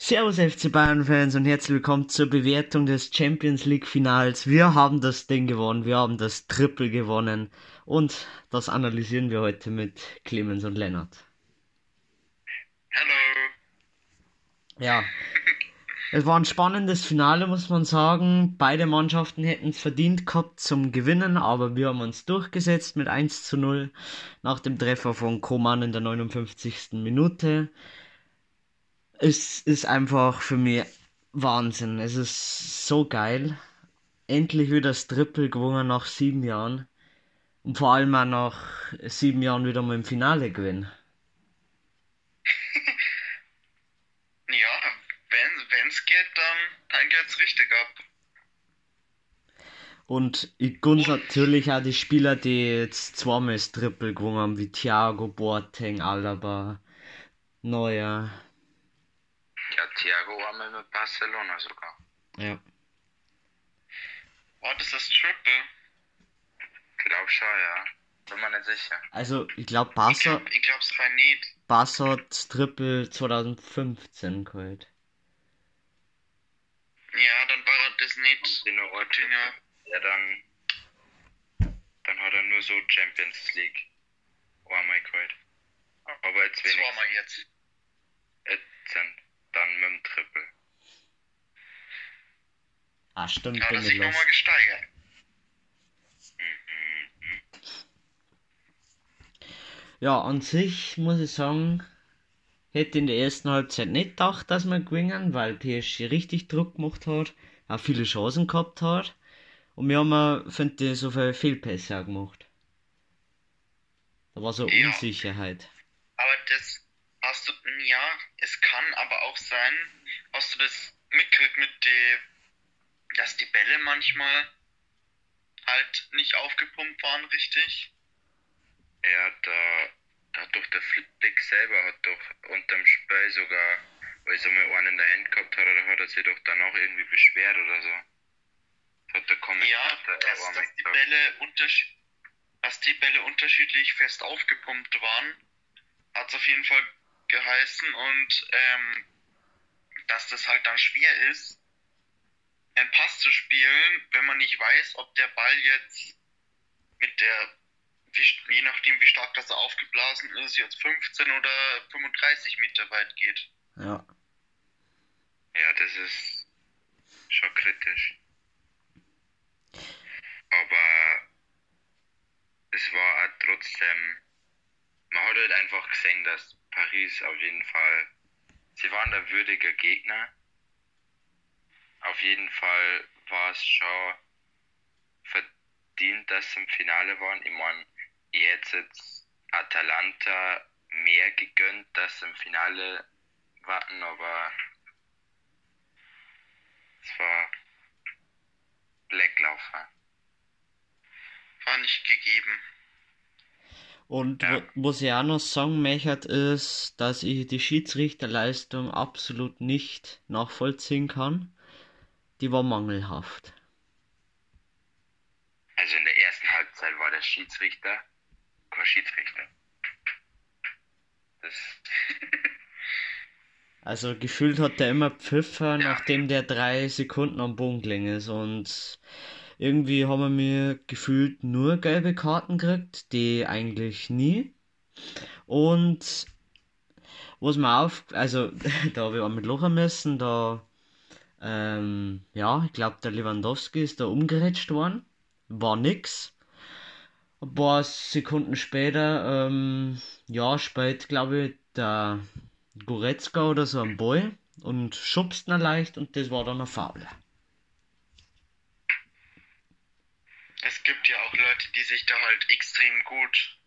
Servus FC Bayern Fans und herzlich willkommen zur Bewertung des Champions League Finals. Wir haben das Ding gewonnen, wir haben das Triple gewonnen und das analysieren wir heute mit Clemens und Lennart. Hallo. Ja, es war ein spannendes Finale, muss man sagen. Beide Mannschaften hätten es verdient gehabt zum Gewinnen, aber wir haben uns durchgesetzt mit 1 zu 0 nach dem Treffer von Koman in der 59. Minute. Es ist einfach für mich Wahnsinn. Es ist so geil. Endlich wieder das Triple gewonnen nach sieben Jahren. Und vor allem auch nach sieben Jahren wieder mal im Finale gewinnen. wenn es geht, dann, dann geht's richtig ab. Und ich gunn natürlich auch die Spieler, die jetzt zweimal das Triple gewonnen haben, wie Thiago, Boateng, Alaba, Neuer. Ja, Thiago war mal mit Barcelona sogar. Ja. War das das Triple? Glaub schon, ja. Bin mir nicht sicher. Also, ich glaube, Barca. Ich, glaub, ich glaub's nicht. Barca hat das Triple 2015 geholt. Ja, dann war das nicht. In der Ortina, ja, dann, dann hat er nur so Champions League einmal geholt. Aber jetzt wenigstens. Zweimal jetzt. Jetzt sind dann mit dem Triple. Ah, stimmt, Hat er ich sich nochmal gesteigert. Ja, an sich muss ich sagen, hätte in der ersten Halbzeit nicht gedacht, dass wir gewinnen, weil PSG richtig Druck gemacht hat, auch viele Chancen gehabt hat. Und wir haben, finde ich, so viele Fehlpässe auch gemacht. Da war so Ja. Unsicherheit. Aber das hast du, ja, es kann aber auch sein, hast du das mitgekriegt mit die, dass die Bälle manchmal halt nicht aufgepumpt waren richtig? Ja, da, hat doch der Flick selber hat doch unterm Spiel sogar, weil er mal einen in der Hand gehabt hat, oder hat er sich doch dann auch irgendwie beschwert oder so. Das hat der Ja, Kommentator dass, auch mal dass, die. Bälle dass die Bälle unterschiedlich fest aufgepumpt waren, hat es auf jeden Fall geheißen und ähm, dass das halt dann schwer ist, einen Pass zu spielen, wenn man nicht weiß, ob der Ball jetzt mit der, wie, je nachdem wie stark das aufgeblasen ist, jetzt 15 oder 35 Meter weit geht. Ja. Ja, das ist schon kritisch. Aber es war auch trotzdem, man hat halt einfach gesehen, dass Paris auf jeden Fall, sie waren der würdige Gegner. Auf jeden Fall war es schon verdient, dass sie im Finale waren. Ich meine, ich hätte jetzt Atalanta mehr gegönnt, dass sie im Finale warten, aber es war Blacklaufer. War nicht gegeben. Und Ja. wa- was ich auch noch sagen möchte, ist, dass ich die Schiedsrichterleistung absolut nicht nachvollziehen kann. Die war mangelhaft. Also in der ersten Halbzeit war der Schiedsrichter kein Schiedsrichter. Das, Also gefühlt hat der immer Pfiffer, Ja. nachdem der drei Sekunden am gelegen ist. Und irgendwie haben wir mir gefühlt nur gelbe Karten gekriegt, die eigentlich nie. Und was mir auf, also da habe ich auch mit lachen müssen, da, ähm, ja, ich glaube der Lewandowski ist da umgerätscht worden. War nix. Ein paar Sekunden später, ähm, ja, spät, glaube ich, der Goretzka oder so am Ball und schubst ihn leicht und das war dann ein Foul. Es gibt ja auch Leute, die sich da halt extrem gut,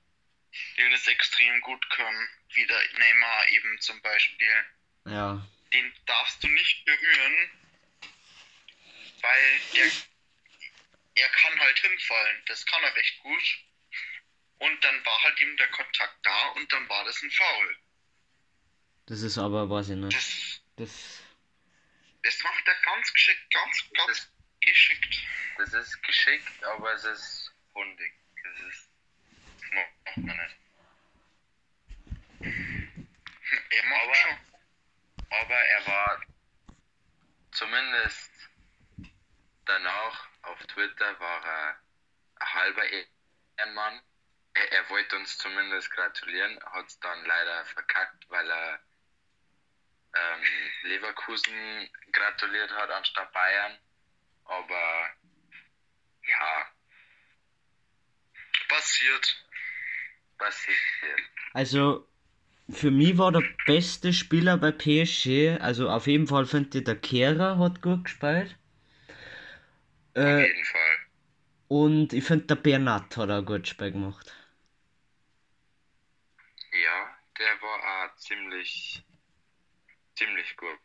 die das extrem gut können, wie der Neymar eben zum Beispiel. Ja, Den darfst du nicht berühren, weil der, er kann halt hinfallen. Das kann er recht gut. Und dann war halt eben der Kontakt da und dann war das ein Foul. das ist aber, weiß ich nicht. Das, Das, das macht er ganz geschickt, ganz, ganz geschickt. das ist geschickt, aber es ist hundig. Das ist. Das macht man nicht. Er macht Aber- schon. aber er war zumindest danach auf Twitter war er ein halber Ehrenmann. Er, er wollte uns zumindest gratulieren, hat es dann leider verkackt, weil er ähm, Leverkusen gratuliert hat anstatt Bayern. Aber ja, Passiert. passiert. Also, für mich war der beste Spieler bei PSG, also auf jeden Fall finde ich, der Kehrer hat gut gespielt. Auf Äh, jeden Fall. und ich finde, der Bernat hat auch gutes Spiel gemacht. Ja, der war auch ziemlich, ziemlich gut.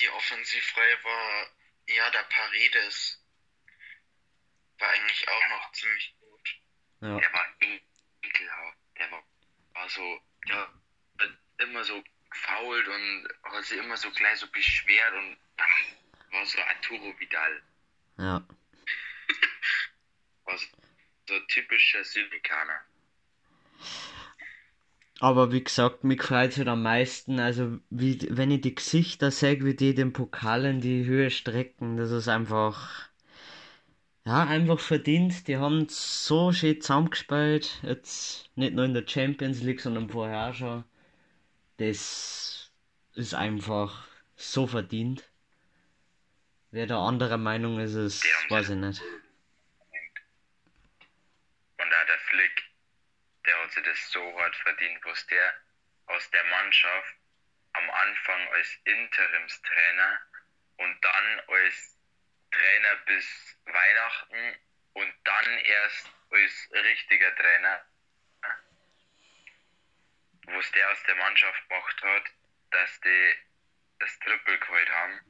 Die Offensivreihe war, ja, der Paredes war eigentlich auch noch ziemlich gut. Ja. Der war ekelhaft. Der war, war so, ja, immer so gefault und hat sich immer so gleich so beschwert und ach, war so Arturo Vidal. Ja. War so, so typischer Südikaner. Aber wie gesagt, mich freut halt am meisten, also wie, wenn ich die Gesichter sehe, wie die den Pokal in die Höhe strecken, das ist einfach, ja, einfach verdient. Die haben so schön zusammengespielt, jetzt nicht nur in der Champions League, sondern vorher auch schon. Das ist einfach so verdient. Wer da anderer Meinung ist, ist, weiß ich nicht. Und auch der Flick, sich das so hart verdient, was der aus der Mannschaft am Anfang als Interimstrainer und dann als Trainer bis Weihnachten und dann erst als richtiger Trainer, was der aus der Mannschaft gemacht hat, dass die das Triple geholt haben.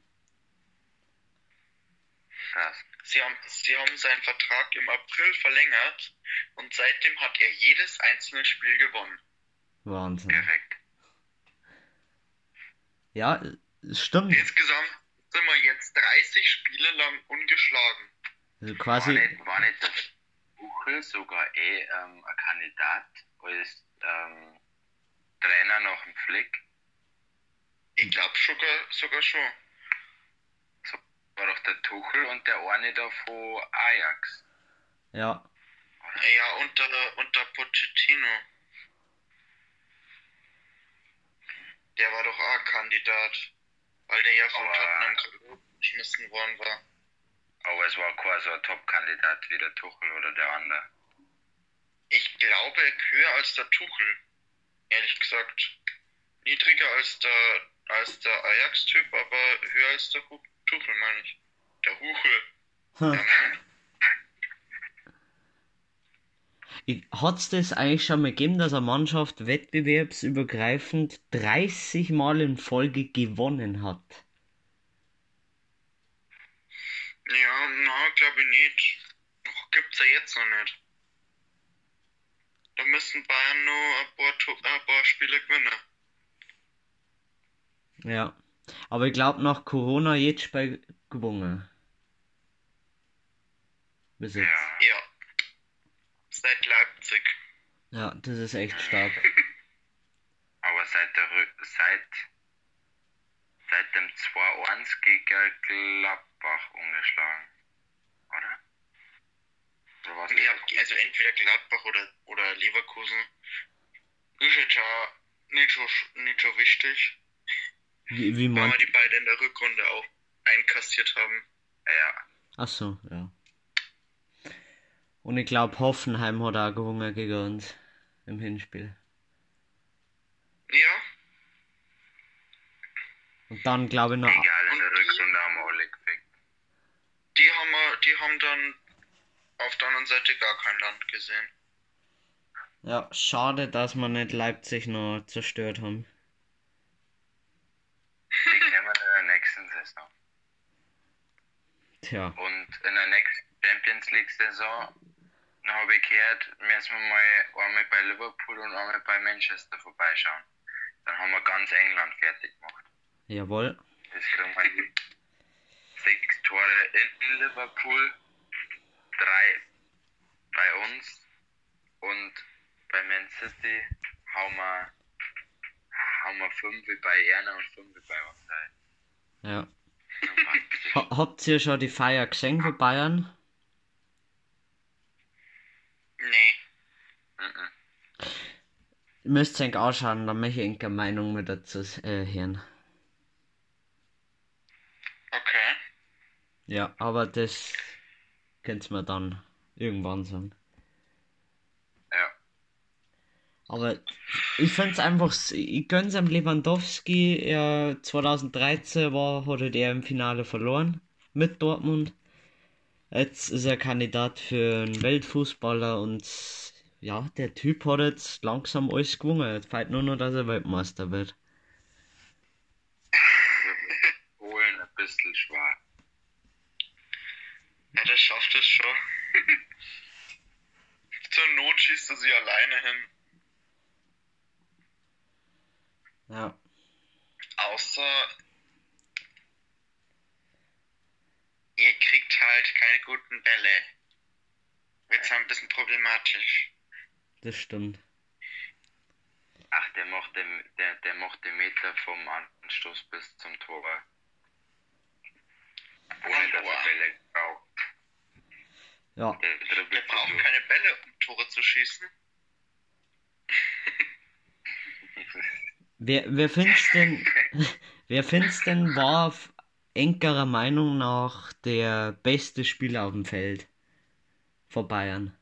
Krass. Sie haben, sie haben seinen Vertrag im April verlängert und seitdem hat er jedes einzelne Spiel gewonnen. Wahnsinn. Perfekt. Ja, stimmt. Insgesamt sind wir jetzt 30 Spiele lang ungeschlagen. Also War quasi, nicht, war nicht der Tuchel sogar eh ähm, ein Kandidat als ähm, Trainer nach dem Flick? Ich glaube sogar, sogar schon. War doch der Tuchel und der eine da von Ajax. ja, Ja, unter, unter Pochettino. Der war doch auch Kandidat. Weil der ja von Tottenham geschmissen worden war. Aber es war kein so ein Top-Kandidat wie der Tuchel oder der andere. Ich glaube höher als der Tuchel. Ehrlich gesagt. Niedriger als der, als der Ajax-Typ, aber höher als der Hu Tuchel, meine ich. Der Huchel. Hm. Hat es das eigentlich schon mal gegeben, dass eine Mannschaft wettbewerbsübergreifend 30 Mal in Folge gewonnen hat? Ja, na, glaube ich nicht. Noch gibt's ja jetzt noch nicht. Da müssen Bayern nur ein paar, ein paar Spiele gewinnen. Ja. Aber ich glaube nach Corona jetzt Spiel gewonnen. Bis jetzt. Ja. Ja. Seit Leipzig. Ja, das ist echt stark. Aber seit, der, Rü- seit, seit dem 2-1 gegen Gladbach ungeschlagen. Oder? Ja, also entweder Gladbach oder, oder Leverkusen. Ist jetzt ja nicht so, nicht so wichtig, Wie, wie man. wir die beiden in der Rückrunde auch einkassiert haben. Ja. Ach so, ja. Und ich glaube, Hoffenheim hat auch gewonnen gegen uns im Hinspiel. Ja, Und dann glaube ich noch. Egal, in der die- Rückrunde haben wir alle gefickt. die haben, wir- die haben dann auf der anderen Seite gar kein Land gesehen. Ja, schade, dass wir nicht Leipzig noch zerstört haben. Die kennen wir in der nächsten Saison. Tja. Und in der nächsten Champions League Saison habe ich gehört, müssen wir mal einmal bei Liverpool und einmal bei Manchester vorbeischauen. Dann haben wir ganz England fertig gemacht. Jawohl. Das kriegen wir. Sechs Tore in Liverpool, drei bei uns und bei Man City hauen wir, haben wir fünf bei Erna und fünf bei uns. halt. Ja. praktisch. Ha habt ihr schon die Feier gesehen von Bayern? Nee. Mhm. Ihr müsst euch anschauen, da möchte ich eine Meinung mit dazu äh, hören. Okay. Ja, aber das könnt ihr mir dann irgendwann sagen. Ja. Aber ich find's einfach, ich gönn's am Lewandowski. Er 2013 war, hat er im Finale verloren mit Dortmund. Jetzt ist er Kandidat für einen Weltfußballer und ja, der Typ hat jetzt langsam alles gewonnen. Jetzt fehlt nur noch, dass er Weltmeister wird. Polen ein bisschen schwer. Ja, der schafft es schon. Zur Not schießt er sie alleine hin. Ja. Außer ihr kriegt halt keine guten Bälle. Wird's ein bisschen problematisch. Das stimmt. Ach, der macht den, der, der macht den Meter vom Anstoß bis zum Tor. Ohne dass er Bälle braucht. Ja. Der brauchen so. keine Bälle, um Tore zu schießen. Wer, wer find's denn, wer find's denn war enkerer Meinung nach der beste Spieler auf dem Feld vor Bayern?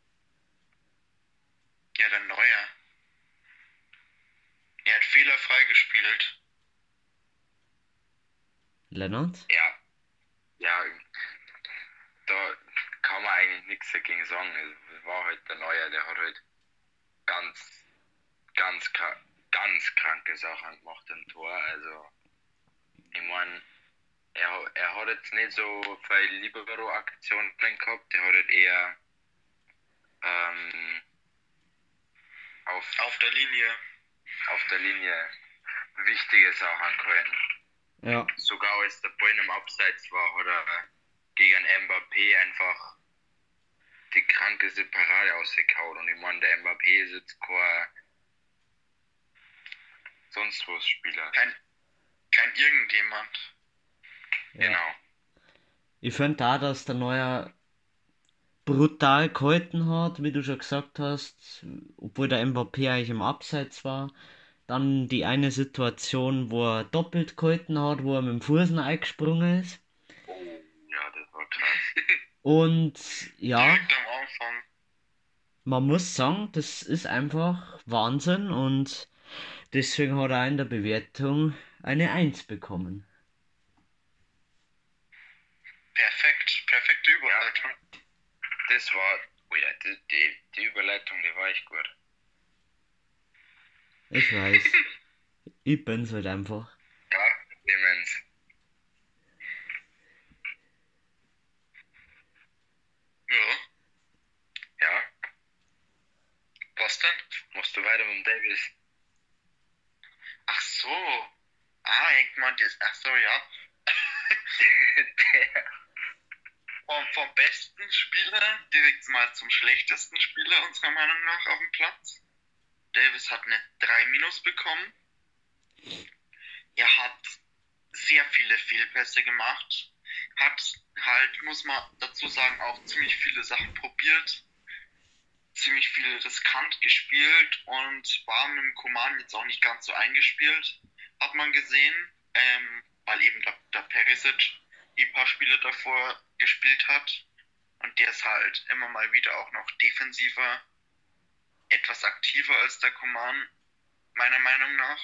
Ja, der Neuer. Er hat fehlerfrei gespielt. Lennart? Ja. Ja, da kann man eigentlich nichts dagegen sagen. Es war halt der Neuer, der hat halt ganz, ganz, ganz kranke Sachen gemacht im Tor. Also, ich meine, er, er hat jetzt nicht so viele Libero-Aktionen drin gehabt, der hat halt eher ähm, auf, Auf der Linie. auf der Linie wichtige Sachen gehalten. Ja. sogar als der Ball im Abseits war, hat er gegen Mbappé einfach die krankeste Parade ausgekaut. Und ich meine, der Mbappé ist jetzt kein sonst was Spieler. Kein, kein irgendjemand. ja. Genau. Ich finde da, dass der Neuer brutal gehalten hat, wie du schon gesagt hast, obwohl der Mbappé eigentlich im Abseits war. Dann die eine Situation, wo er doppelt gehalten hat, wo er mit dem Fuß eingesprungen ist. Ja, das war krass. Und ja, am Anfang. man muss sagen, das ist einfach Wahnsinn und deswegen hat er in der Bewertung eine 1 bekommen. Perfekt. Perfekte Überleitung. Das war, oh ja, die, die, die Überleitung, die war echt gut. Ich weiß. Ich bin's halt einfach. Ja, immens. Ja. Ja, Was denn? musst du weiter mit dem Davis? So. Ah, ich meinte jetzt, ach so, ja. der, Vom, vom besten Spieler direkt mal zum schlechtesten Spieler unserer Meinung nach auf dem Platz. Davis hat eine 3 minus bekommen. Er hat sehr viele Fehlpässe gemacht. Hat halt, muss man dazu sagen, auch ziemlich viele Sachen probiert. Ziemlich viel riskant gespielt und war mit dem Command jetzt auch nicht ganz so eingespielt. Hat man gesehen, ähm, weil eben der, der Perisic ein paar Spiele davor gespielt hat. Und der ist halt immer mal wieder auch noch defensiver, etwas aktiver als der Coman, meiner Meinung nach.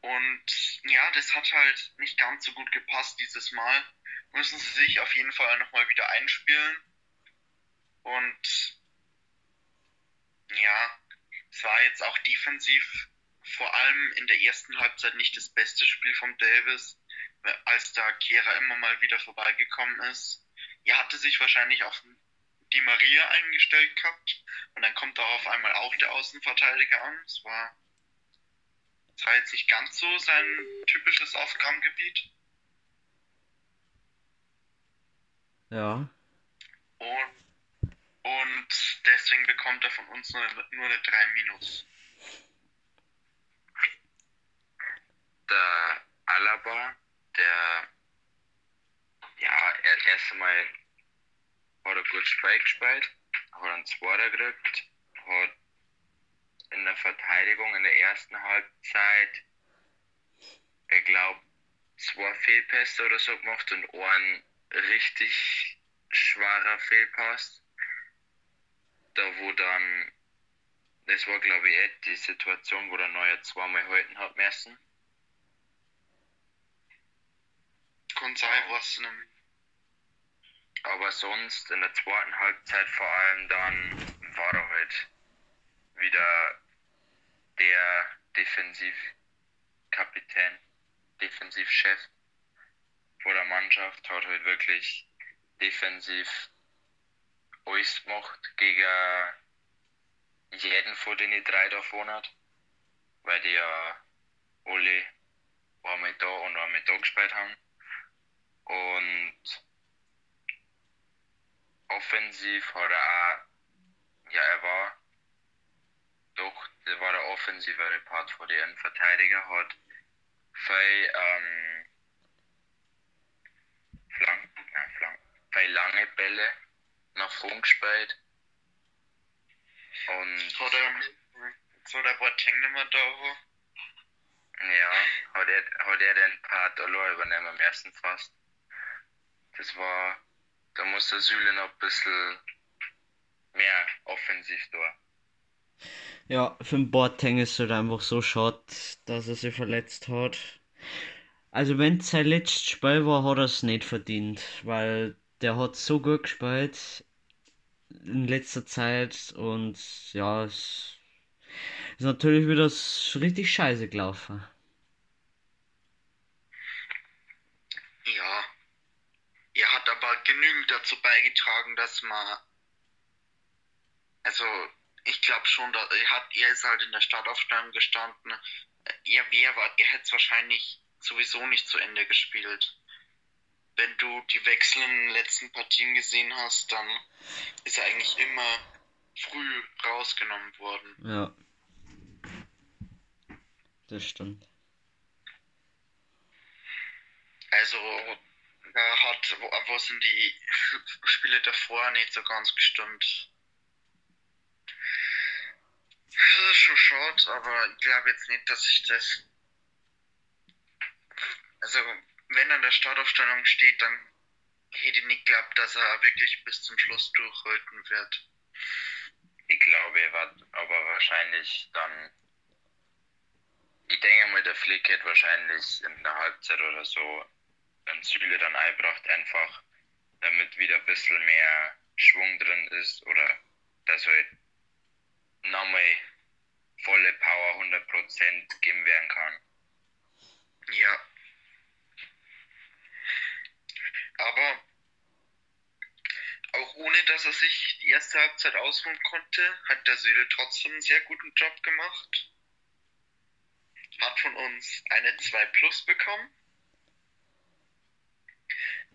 Und ja, das hat halt nicht ganz so gut gepasst dieses Mal. Müssen sie sich auf jeden Fall nochmal wieder einspielen. Und ja, es war jetzt auch defensiv vor allem in der ersten Halbzeit nicht das beste Spiel vom Davis, als da Kehra immer mal wieder vorbeigekommen ist. Er hatte sich wahrscheinlich auf die Maria eingestellt gehabt und dann kommt da auf einmal auch der Außenverteidiger an. Es war, es war jetzt nicht ganz so sein typisches Aufgabengebiet. Ja. Und, und deswegen bekommt er von uns nur, eine 3 minus. Alaba, der ja, er, erst einmal hat er gut Spiel gespielt, hat einen Zweiter gekriegt, hat in der Verteidigung in der ersten Halbzeit, ich glaube, zwei Fehlpässe oder so gemacht und einen richtig schwerer Fehlpass. Da wo dann, das war glaube ich eh die Situation, wo der Neue zweimal halten hat müssen. Kann sein, was nämlich. Aber sonst in der zweiten Halbzeit vor allem dann war er halt wieder der Defensivkapitän, Defensivchef vor der Mannschaft, hat halt wirklich defensiv alles gemacht gegen jeden von den drei da vorne hat, weil die ja alle einmal da und einmal da gespielt haben. Und offensiv hat er auch, ja, er war doch, der war der offensivere Part von den Verteidiger, hat viel, ähm, Flank, nein, Flank, viel lange Bälle nach vorn gespielt. Und Hat er so der Boateng nicht mehr da war. ja, hat er, hat er den Part allein übernehmen am ersten fast. Das war, da muss der Süle noch ein bisschen mehr offensiv da. Ja, für den Boateng ist es halt einfach so schade, dass er sich verletzt hat. Also wenn es sein letztes Spiel war, hat er es nicht verdient, weil der hat so gut gespielt in letzter Zeit und ja, es ist natürlich wieder richtig scheiße gelaufen. Ja. Er hat aber genügend dazu beigetragen, dass man. Also, ich glaube schon, dass er hat, er ist halt in der Startaufstellung gestanden. Er wäre, er hätte es wahrscheinlich sowieso nicht zu Ende gespielt. Wenn du die Wechsel in den letzten Partien gesehen hast, dann ist er eigentlich immer früh rausgenommen worden. Ja. Das stimmt. Also, da hat wo- was in die Spiele davor nicht so ganz gestimmt. Das ist schon schade, aber ich glaube jetzt nicht, dass ich das. Also, wenn er in der Startaufstellung steht, dann hätte ich nicht geglaubt, dass er wirklich bis zum Schluss durchhalten wird. Ich glaube, er wird aber wahrscheinlich dann. Ich denke mal, der Flick hätte wahrscheinlich in der Halbzeit oder so den Süle dann eingebracht, einfach damit wieder ein bisschen mehr Schwung drin ist oder dass halt nochmal volle Power 100% gegeben werden kann. Ja. Aber auch ohne dass er sich die erste Halbzeit ausruhen konnte, hat der Süle trotzdem einen sehr guten Job gemacht. Hat von uns eine 2 Plus bekommen.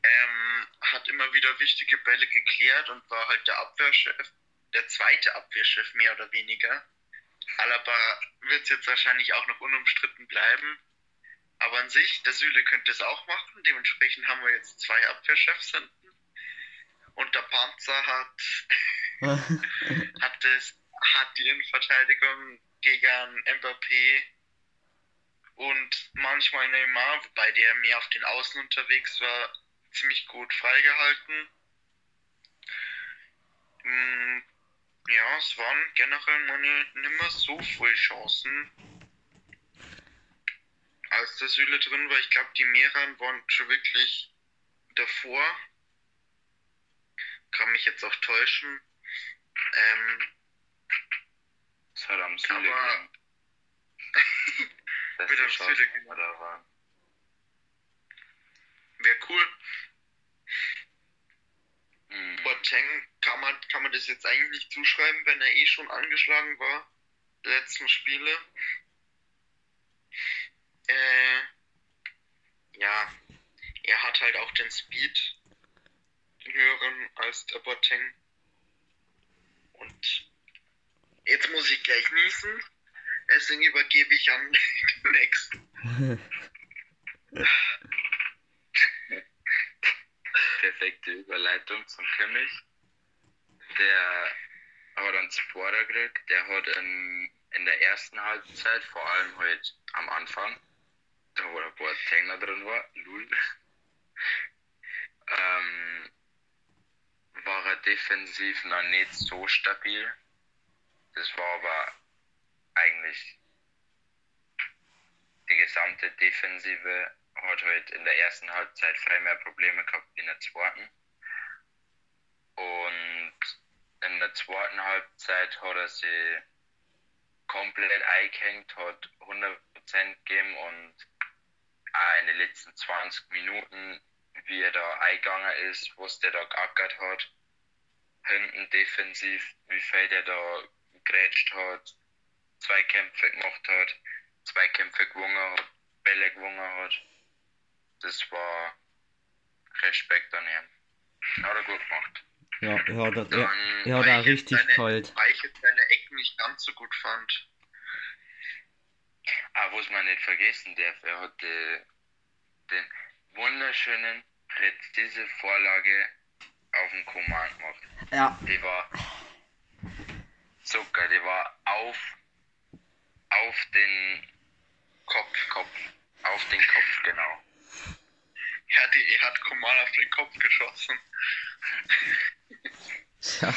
Ähm, hat immer wieder wichtige Bälle geklärt und war halt der Abwehrchef, der zweite Abwehrchef mehr oder weniger. Alaba wird jetzt wahrscheinlich auch noch unumstritten bleiben. Aber an sich, der Süle könnte es auch machen. Dementsprechend haben wir jetzt zwei Abwehrchefs hinten. Und der Panzer hat, hat, es, hat die Innenverteidigung gegen Mbappé und manchmal Neymar, wobei der mehr auf den Außen unterwegs war, ziemlich gut freigehalten. Mm, Ja, es waren generell meine nimmer so viele Chancen als der Süle drin war. Ich glaube, die mehreren waren schon wirklich davor. Kann mich jetzt auch täuschen. Ähm, Das hat am Süle Aber- Mit am da waren. Wäre cool. Mhm. Boateng kann man, kann man das jetzt eigentlich nicht zuschreiben, wenn er eh schon angeschlagen war. Die letzten Spiele äh, ja, er hat halt auch den Speed, den höheren als der Boateng. Und jetzt muss ich gleich niesen, deswegen übergebe ich an den nächsten. Perfekte Überleitung zum Kimmich, der aber dann Spoiler gekriegt, der hat in, in der ersten Halbzeit, vor allem heute am Anfang, da ein paar Tänger drin war, Lul, ähm, war er defensiv noch nicht so stabil. Das war aber eigentlich die gesamte Defensive hat halt in der ersten Halbzeit frei mehr Probleme gehabt wie in der zweiten. Und in der zweiten Halbzeit hat er sie komplett eingehängt, hat 100% gegeben und auch in den letzten 20 Minuten, wie er da eingegangen ist, was der da geackert hat, hinten defensiv, wie viel der da gegrätscht hat, zwei Kämpfe gemacht hat, zwei Kämpfe gewonnen hat, Bälle gewonnen hat. Das war Respekt an ihm. Hat er gut gemacht. Ja, er hat, er, er hat auch ich richtig kalt. Weil ich jetzt seine Ecken nicht ganz so gut fand. Ah, was man nicht vergessen darf, er hat die, den wunderschönen, präzise Vorlage auf den Command gemacht. Ja, Die war Zucker, die war auf, auf den Kopf. Kopf, auf den Kopf, genau. Er hat, die, er hat Komal auf den Kopf geschossen. ja,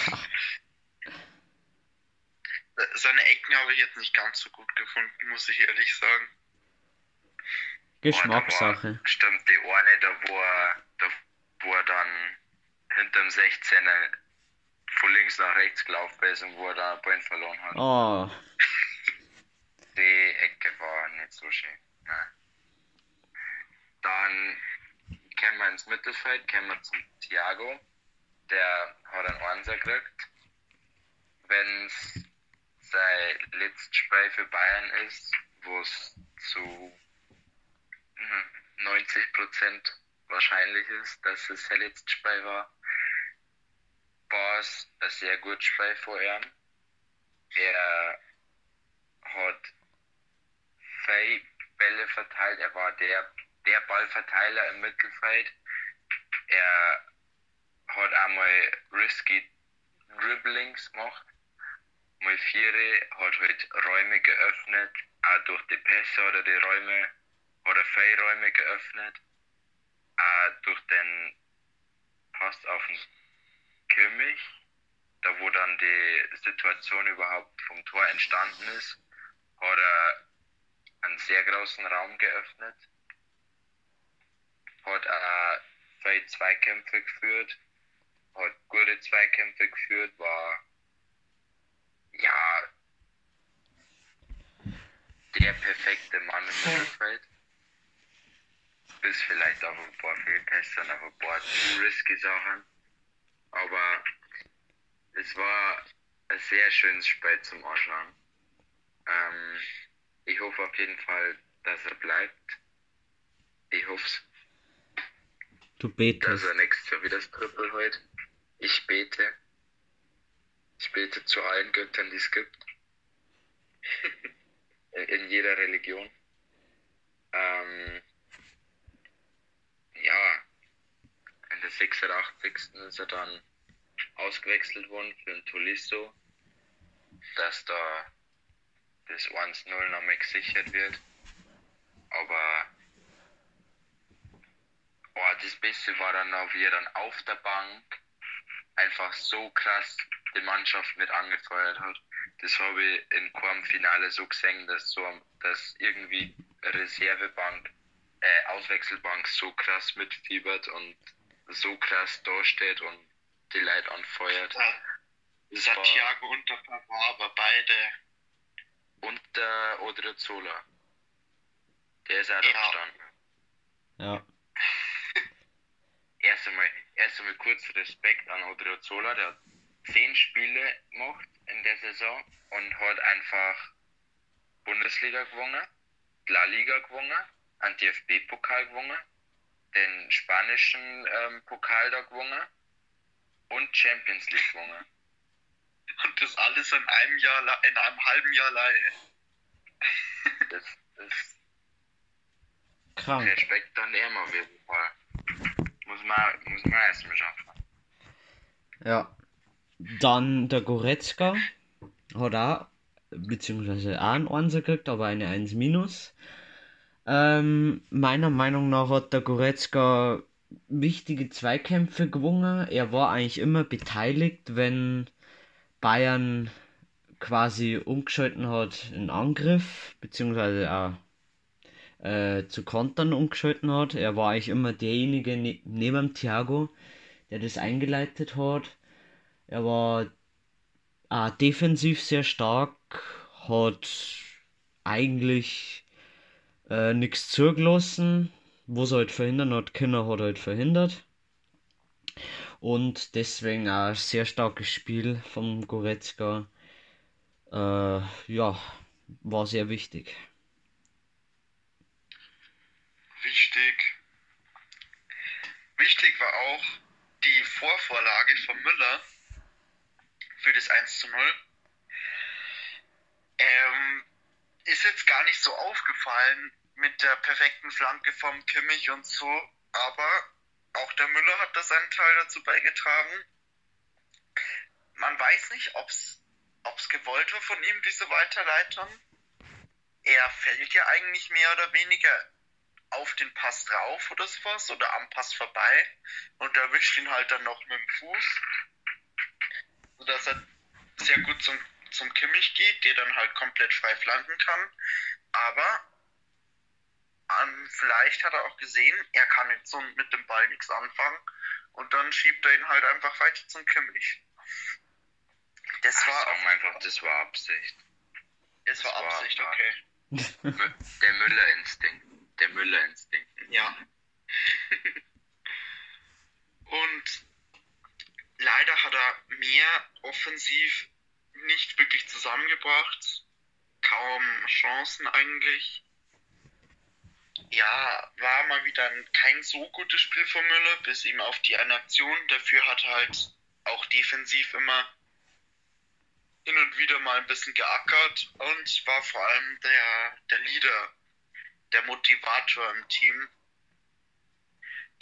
Seine Ecken habe ich jetzt nicht ganz so gut gefunden, muss ich ehrlich sagen. Geschmackssache. War, stimmt, die eine, da wo er, da, wo er dann hinterm 16er von links nach rechts gelaufen ist und wo er dann einen Point verloren hat. Oh, Die Ecke war nicht so schön. Nein. Dann kommen wir ins Mittelfeld, kommen wir zum Thiago. Der hat einen Einser gekriegt. Wenn es sein letztes Spiel für Bayern ist, wo es zu hm, 90% wahrscheinlich ist, dass es sein letztes Spiel war, war es ein sehr gutes Spiel vor ihm. Er hat viele Bälle verteilt. Er war der, der Ballverteiler im Mittelfeld. Er hat einmal risky Dribblings gemacht. Mal Viere hat halt Räume geöffnet. Auch durch die Pässe hat er die Räume oder viele Räume geöffnet. Auch durch den Pass auf den Kimmich, da wo dann die Situation überhaupt vom Tor entstanden ist, hat er einen sehr großen Raum geöffnet, hat auch viele Zweikämpfe geführt, hat gute Zweikämpfe geführt, war ja der perfekte Mann im Mittelfeld. Bis vielleicht auf ein paar Fehlpässe und auf ein paar zu risky Sachen. Aber es war ein sehr schönes Spiel zum Anschauen. Ähm, ich hoffe auf jeden Fall, dass er bleibt. Ich hoffe, du dass betest. er nächstes Jahr wieder das Triple holt. Ich bete. Ich bete zu allen Göttern, die es gibt. in, jeder Religion. Ähm, ja, in der 86. ist er dann ausgewechselt worden für den Tolisso, dass da das 1-0 nochmal gesichert wird. Aber oh, das Beste war dann auch, wie er dann auf der Bank einfach so krass die Mannschaft mit angefeuert hat. Das habe ich in keinem Finale so gesehen, dass so dass irgendwie Reservebank, äh, Auswechselbank so krass mitfiebert und so krass dasteht und die Leute anfeuert. Das war Santiago und der Pavard, aber beide. und der Odriozola. Der ist auch Ja. da gestanden. Ja, erst einmal, erst einmal kurz Respekt an Odriozola, der hat zehn Spiele gemacht in der Saison und hat einfach Bundesliga gewonnen, La Liga gewonnen, einen DFB-Pokal gewonnen, den spanischen ähm, Pokal da gewonnen und Champions League gewonnen. Und das alles in einem Jahr, in einem halben Jahr Leihe. Das ist krank. Respekt an ihm auf jeden Fall. Muss man, muss man erst mal schaffen. Ja. Dann der Goretzka hat auch, beziehungsweise auch ein 1 gekriegt, aber eine 1 minus. Ähm, meiner Meinung nach hat der Goretzka wichtige Zweikämpfe gewonnen. Er war eigentlich immer beteiligt, wenn Bayern quasi umgeschalten hat in Angriff, beziehungsweise auch äh, zu Kontern umgeschalten hat. Er war eigentlich immer derjenige ne neben Thiago, der das eingeleitet hat. Er war auch defensiv sehr stark, hat eigentlich äh, nichts zugelassen, was er halt verhindern hat können, hat er halt verhindert. Und deswegen auch ein sehr starkes Spiel von Goretzka. Äh, ja, war sehr wichtig. Wichtig. Wichtig war auch die Vorvorlage von Müller für das 1 zu 0. Ähm, ist jetzt gar nicht so aufgefallen mit der perfekten Flanke vom Kimmich und so, aber auch der Müller hat da seinen Teil dazu beigetragen. Man weiß nicht, ob es gewollt war von ihm, diese Weiterleitung. Er fällt ja eigentlich mehr oder weniger auf den Pass drauf oder sowas oder am Pass vorbei und erwischt ihn halt dann noch mit dem Fuß, sodass er sehr gut zum, zum Kimmich geht, der dann halt komplett frei flanken kann. Aber ähm, vielleicht hat er auch gesehen, er kann jetzt so mit dem Ball nichts anfangen und dann schiebt er ihn halt einfach weiter zum Kimmich. Das Ach, war auch einfach, das war Absicht. Es war, war Absicht, okay. Der Müller-Instinkt. Der Müller-Instinkt. Ja. Und leider hat er mehr offensiv nicht wirklich zusammengebracht. Kaum Chancen eigentlich. Ja, war mal wieder ein, kein so gutes Spiel von Müller, bis ihm auf die eine Aktion. Dafür hat er halt auch defensiv immer hin und wieder mal ein bisschen geackert und war vor allem der, der Leader, der Motivator im Team,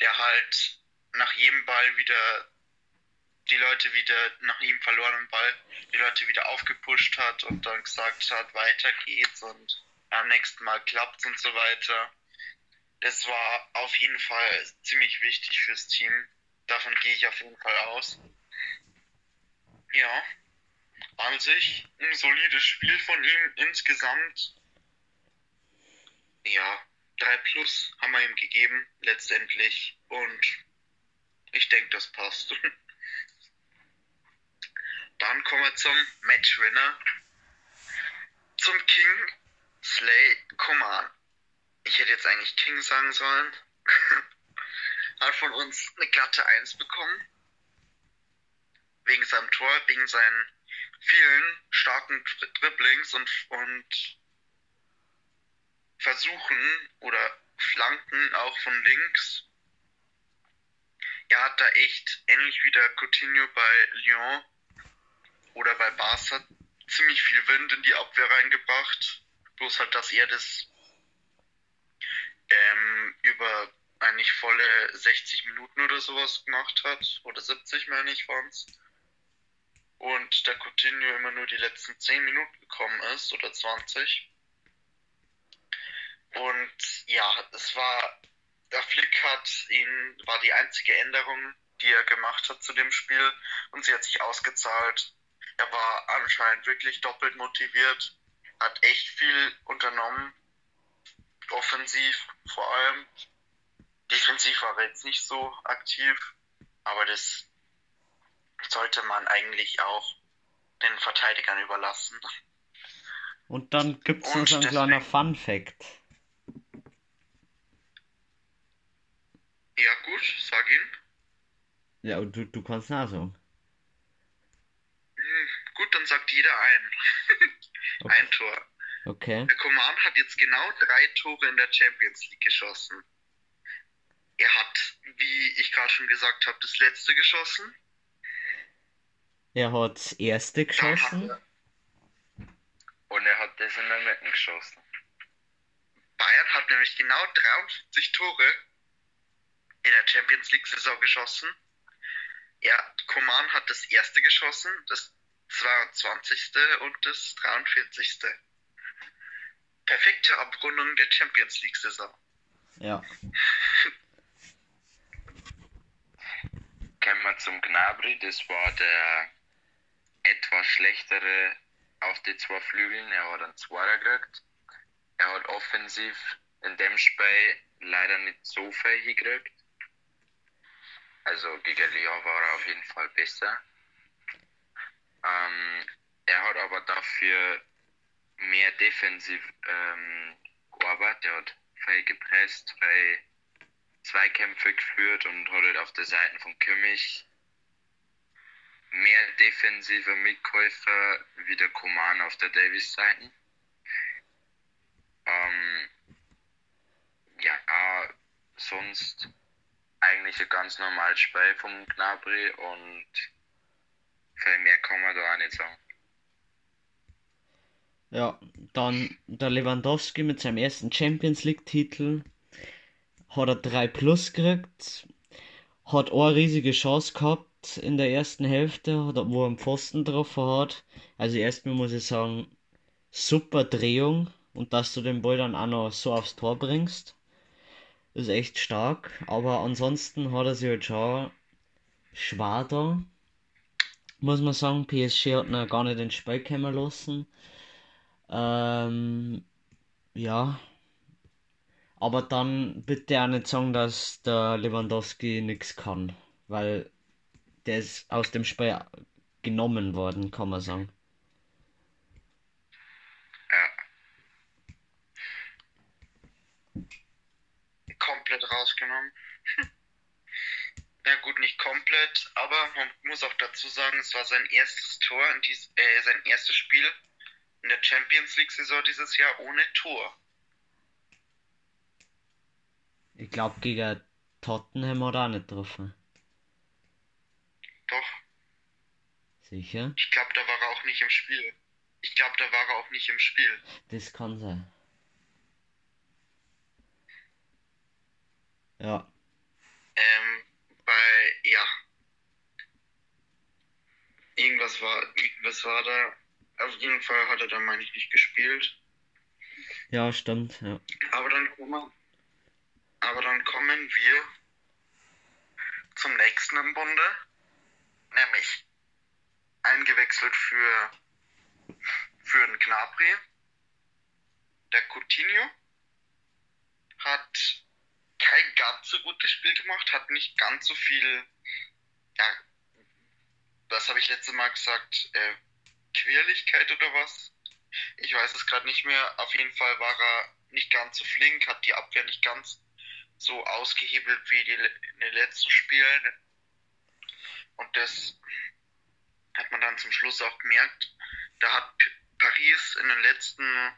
der halt nach jedem Ball wieder die Leute wieder nach jedem verlorenen Ball die Leute wieder aufgepusht hat und dann gesagt hat, weiter geht's und am nächsten Mal klappt's und so weiter. Das war auf jeden Fall ziemlich wichtig fürs Team. Davon gehe ich auf jeden Fall aus. Ja, an sich ein solides Spiel von ihm insgesamt. Ja, 3 plus haben wir ihm gegeben, letztendlich. Und ich denke, das passt. Dann kommen wir zum Matchwinner. Zum King Slay Command. Ich hätte jetzt eigentlich King sagen sollen. Hat von uns eine glatte 1 bekommen. Wegen seinem Tor, wegen seinen vielen starken Dribblings und, und Versuchen oder Flanken auch von links. Er hat da echt ähnlich wie der Coutinho bei Lyon oder bei Barca ziemlich viel Wind in die Abwehr reingebracht. Bloß halt, dass er das ähm, über eigentlich volle 60 Minuten oder sowas gemacht hat. Oder 70 meine ich waren's und der Coutinho immer nur die letzten 10 Minuten gekommen ist oder 20. Und ja, es war, der Flick hat ihn, war die einzige Änderung, die er gemacht hat zu dem Spiel und sie hat sich ausgezahlt. Er war anscheinend wirklich doppelt motiviert, hat echt viel unternommen, offensiv vor allem. Defensiv war er jetzt nicht so aktiv, aber das sollte man eigentlich auch den Verteidigern überlassen. Und dann gibt es noch so ein kleiner Fun Fact. Ja, gut, sag ihn. Ja, und du, du kannst nachsagen. Hm, gut, dann sagt jeder ein. okay. Ein Tor. Okay. Der Command hat jetzt genau drei Tore in der Champions League geschossen. Er hat, wie ich gerade schon gesagt habe, das letzte geschossen. Er hat das erste geschossen. Und er hat das in der Mitte geschossen. Bayern hat nämlich genau 53 Tore in der Champions League Saison geschossen. Ja, Koman hat das erste geschossen, das 22. und das 43. Perfekte Abrundung der Champions League-Saison. Ja. Kommen wir zum Gnabry, das war der etwas schlechtere auf die zwei Flügeln. Er hat einen Zweiter gekriegt. Er hat offensiv in dem Spiel leider nicht so viel hingekriegt. Also gegen Lyon war er auf jeden Fall besser. Ähm, er hat dafür mehr defensiv ähm, gearbeitet. Hat viel gepresst, viel Zweikämpfe geführt und hat halt auf der Seite von Kimmich mehr defensive Mitkäufer wie der Coman auf der Davis-Seite. Ähm, ja, sonst eigentlich ein ganz normales Spiel vom Gnabry und viel mehr kann man da auch nicht sagen. Ja, dann der Lewandowski mit seinem ersten Champions League-Titel hat er 3 Plus gekriegt, hat eine riesige Chance gehabt in der ersten Hälfte, wo er einen Pfosten drauf hat. Also erstmal muss ich sagen, super Drehung und dass du den Ball dann auch noch so aufs Tor bringst, ist echt stark. Aber ansonsten hat er sich halt schon schwer da, muss man sagen. PSG hat ihn gar nicht ins Spiel kommen lassen. Ähm, ja. Aber dann bitte auch nicht sagen, dass der Lewandowski nichts kann. Weil der ist aus dem Spiel genommen worden, kann man sagen. Ja, Komplett rausgenommen. Ja gut, nicht komplett, aber man muss auch dazu sagen, es war sein erstes Tor, in dies, äh, sein erstes Spiel in der Champions League-Saison dieses Jahr ohne Tor. Ich glaube, gegen Tottenham hat er auch nicht getroffen. Doch, Sicher? ich glaube, da war er auch nicht im Spiel. Ich glaube, da war er auch nicht im Spiel. Das kann sein. Ja. Ähm, bei, ja. Irgendwas war, was war da? Auf jeden Fall hat er da, meine ich, nicht gespielt. Ja, stimmt, ja. Aber dann kommen, aber dann kommen wir zum nächsten im Bunde, nämlich eingewechselt für, für den Gnabry. Der Coutinho hat kein ganz so gutes Spiel gemacht, hat nicht ganz so viel, ja, was habe ich letztes Mal gesagt, äh, Quirligkeit oder was? Ich weiß es gerade nicht mehr. Auf jeden Fall war er nicht ganz so flink, hat die Abwehr nicht ganz so ausgehebelt wie die, in den letzten Spielen. Und das hat man dann zum Schluss auch gemerkt. Da hat Paris in den letzten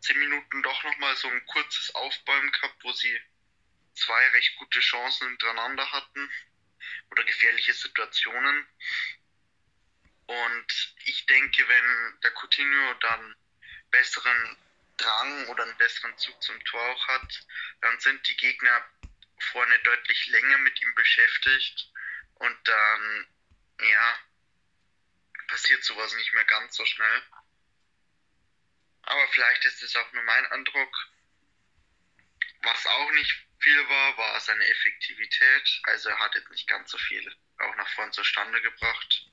zehn Minuten doch nochmal so ein kurzes Aufbäumen gehabt, wo sie zwei recht gute Chancen hintereinander hatten oder gefährliche Situationen. Und ich denke, wenn der Coutinho dann besseren Drang oder einen besseren Zug zum Tor auch hat, dann sind die Gegner vorne deutlich länger mit ihm beschäftigt und dann, ja, passiert sowas nicht mehr ganz so schnell. Aber vielleicht ist es auch nur mein Eindruck. Was auch nicht viel war, war seine Effektivität. Also er hat jetzt nicht ganz so viel auch nach vorn zustande gebracht.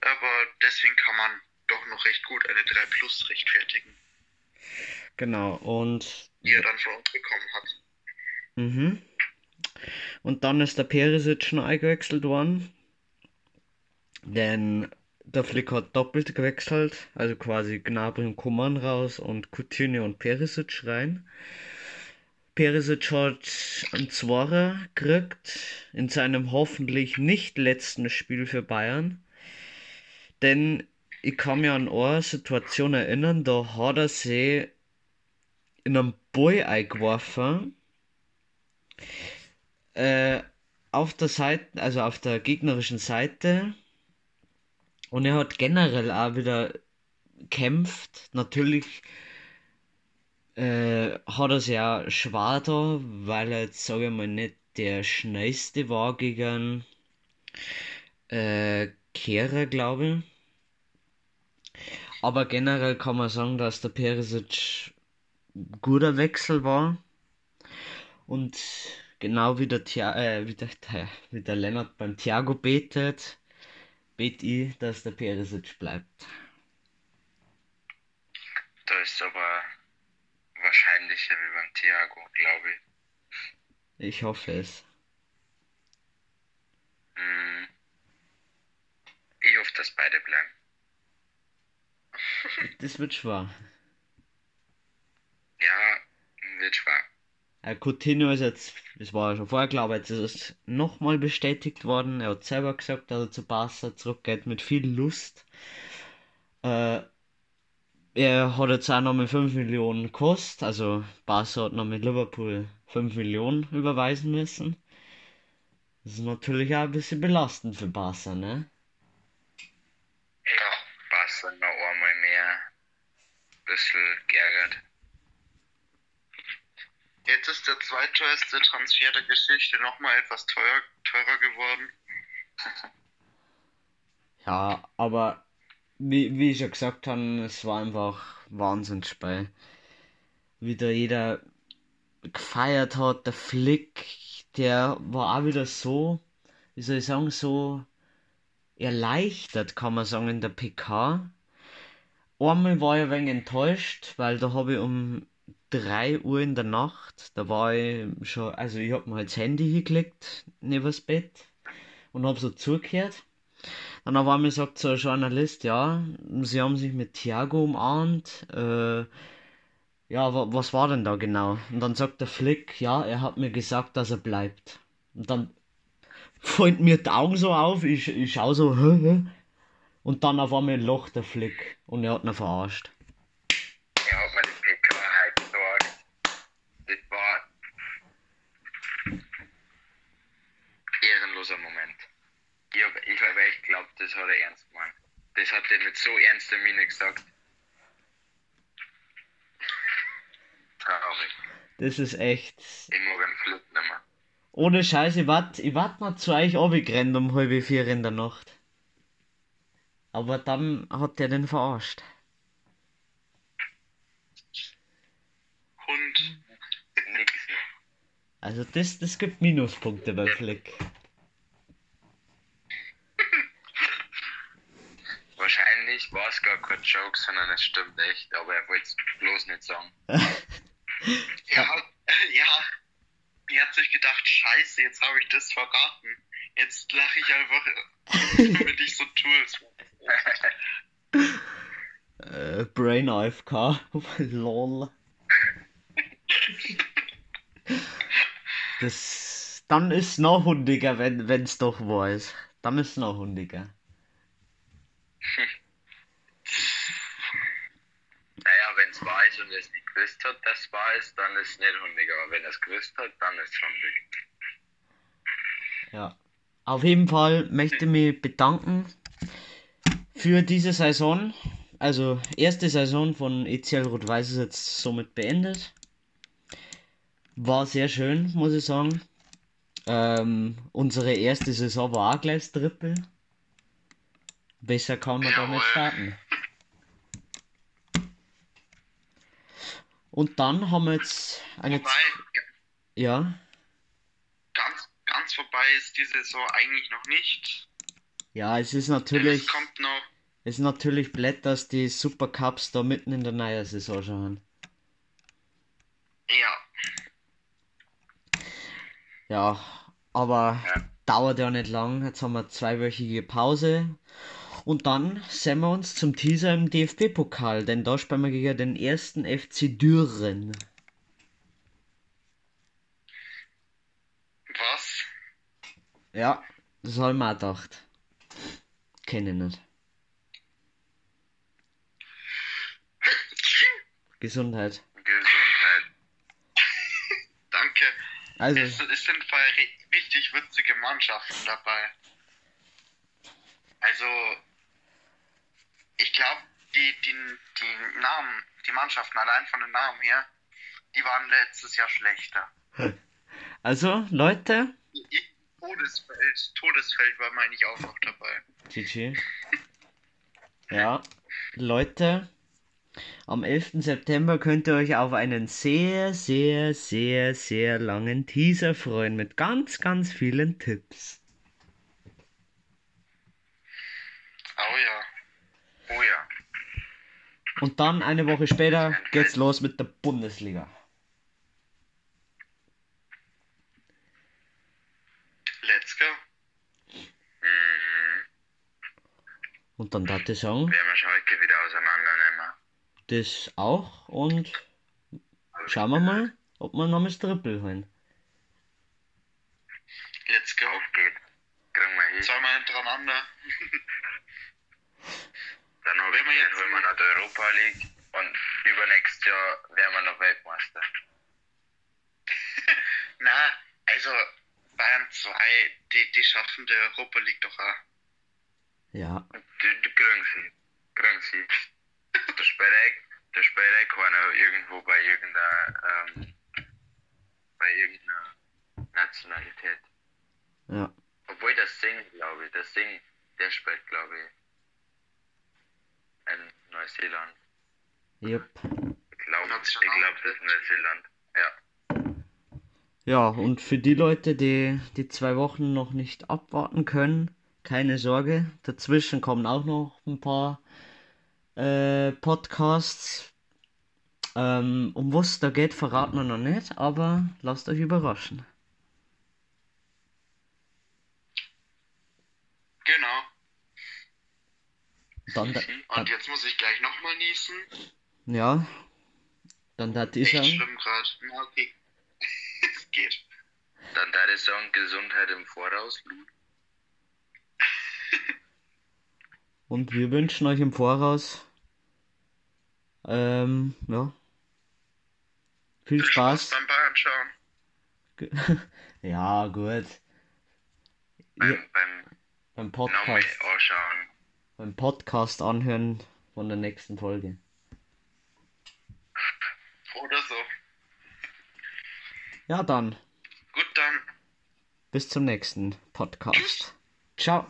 Aber deswegen kann man doch noch recht gut eine 3 Plus rechtfertigen, Genau, und die er dann von uns bekommen hat. Mhm. Und dann ist der Perisic schon eingewechselt worden. Denn der Flick hat doppelt gewechselt. Also quasi Gnabry und Coman raus und Coutinho und Perisic rein. Perisic hat einen Zwarer gekriegt in seinem hoffentlich nicht letzten Spiel für Bayern. Denn ich kann mich an eine Situation erinnern, da hat er sich in einen Ball eingeworfen äh, auf der Seite, also auf der gegnerischen Seite. Und er hat generell auch wieder kämpft. Natürlich äh, hat er sich auch schwer da, weil er jetzt, sage ich mal, nicht der schnellste war gegen Äh, Kehrer, glaube ich. Aber generell kann man sagen, dass der Perisic ein guter Wechsel war. Und genau wie der, Thia äh, wie der, wie der Lennart beim Thiago betet, bete ich, dass der Perisic bleibt. Da ist aber wahrscheinlicher wie beim Thiago, glaube ich. Ich hoffe es. Hm. Ich hoffe, dass beide bleiben. Das wird schwer. Ja, wird schwer. Äh, Coutinho ist jetzt, das war ja schon vorher klar, aber jetzt ist es nochmal bestätigt worden. Er hat selber gesagt, dass er zu Barca zurückgeht mit viel Lust. Äh, er hat jetzt auch noch mit 5 Millionen gekostet, also Barca hat noch mit Liverpool 5 Millionen überweisen müssen. Das ist natürlich auch ein bisschen belastend für Barca, ne? Ja, Barca noch einmal mehr. Bisschen geärgert. Jetzt ist der zweiteuerste Transfer der Geschichte nochmal etwas teuer, teurer geworden. Ja, aber wie, wie ich schon gesagt habe, es war einfach Wahnsinnsspiel. Wie da jeder gefeiert hat, der Flick, der war auch wieder so, wie soll ich sagen, so erleichtert, kann man sagen, in der PK. Einmal war ich ein wenig enttäuscht, weil da habe ich um 3 Uhr in der Nacht, da war ich schon, also ich hab mir halt das Handy hingelegt, neben das Bett und hab so zugehört. Dann auf einmal sagt so ein Journalist, ja, sie haben sich mit Thiago umarmt, äh, ja, wa was war denn da genau? Und dann sagt der Flick, ja, er hat mir gesagt, dass er bleibt. Und dann fallen mir die Augen so auf, ich, ich schau so? Und dann auf einmal lacht der Flick und er hat ihn verarscht. Er hat mir die PK halt gesagt. Das war ehrenloser Moment. Ich hab, ich hab echt glaubt, das hat er ernst gemeint. Das hat er mit so ernster Miene gesagt. Traurig. Das ist echt. Ich mag einen Flick nicht mehr. Ohne Scheiß, ich wart, ich wart mal zu euch runtergerannt um halb vier in der Nacht. Aber dann hat der den verarscht. Hund. Nix. Also das, das gibt Minuspunkte beim Flick. Wahrscheinlich war es gar kein Joke, sondern es stimmt echt, aber er wollte es bloß nicht sagen. Ja, ja. Er hat sich gedacht, scheiße, jetzt habe ich das verraten. Jetzt lache ich einfach, damit ich so tue. Äh, Brain AFK. Lol. Das. Dann ist noch hundiger, wenn wenn's doch wahr ist. Dann ist noch hundiger. Naja, wenn es wahr ist und es nicht gewusst hat, dass es wahr ist, dann ist es nicht hundig. Aber wenn er es gewusst hat, dann ist es hundig. Ja. Auf jeden Fall möchte ich mich bedanken für diese Saison. Also, erste Saison von ECL Rot-Weiß ist jetzt somit beendet. War sehr schön, muss ich sagen. Ähm, unsere erste Saison war auch gleich das Triple. Besser kann man Jawohl. starten. Und dann haben wir jetzt eine. Wobei, Ja, ganz, ganz vorbei ist die Saison eigentlich noch nicht. ja, es ist natürlich. Es kommt noch, Es ist natürlich blöd, dass die Supercups da mitten in der neuen Saison schon haben. ja, Ja, aber Ja. dauert ja nicht lang. Jetzt haben wir zweiwöchige Pause. Und dann sehen wir uns zum Teaser im DFB-Pokal, denn da spielen wir gegen den ersten FC Düren. was? Ja, das habe ich mir auch gedacht. Kenne ich nicht. Gesundheit. Gesundheit. Danke. Also, Es, es sind ri- richtig witzige Mannschaften dabei. Also, ich glaube, die, die, die Namen, die Mannschaften allein von den Namen her, die waren letztes Jahr schlechter. also Leute, Todesfeld. Todesfeld war, meine ich, auch noch dabei. GG. Ja, Leute, am 11. September könnt ihr euch auf einen sehr, sehr, sehr, sehr langen Teaser freuen mit ganz, ganz vielen Tipps. Oh ja. Und dann eine Woche später geht's los mit der Bundesliga. Let's go. Mhm. Und dann darf ich sagen, Werden wir Schalke wieder auseinandernehmen. das auch und schauen wir mal, ob wir noch das Triple holen. Let's go. Auf geht. Kriegen wir hin. Zweimal hintereinander. Dann habe ich jetzt- holen wir noch die Europa League und übernächstes Jahr werden wir noch Weltmeister. Na, also Bayern 2, die, die schaffen die Europa League doch auch. Ja, Die, die kriegen sie. Kriegen sie. Der Sperreck, der Sperreck kann auch irgendwo bei irgendeiner, ähm, bei irgendeiner Nationalität. ja. Obwohl das Sing, glaube ich, das Sing, der spielt, glaube ich, in Neuseeland. Yep. Ich glaube, glaube, das ist Neuseeland. Ja. Ja, und für die Leute, die die zwei Wochen noch nicht abwarten können, keine Sorge. Dazwischen kommen auch noch ein paar äh, Podcasts. Ähm, um was da geht, verraten wir noch nicht, aber lasst euch überraschen. Genau. Dann, da, Und jetzt muss ich gleich nochmal niesen. ja, dann hat ich Echt schlimm gerade. Na, okay. es geht. Dann da ich sagen, Gesundheit im Voraus, und wir wünschen euch im Voraus, ähm, ja, viel Spaß. beim Bayern schauen. ja, gut. Beim, Ja, beim beim nochmal Podcast. anschauen. Beim Podcast anhören von der nächsten Folge. Oder so. Ja, dann Gut, dann. bis zum nächsten Podcast. Ciao.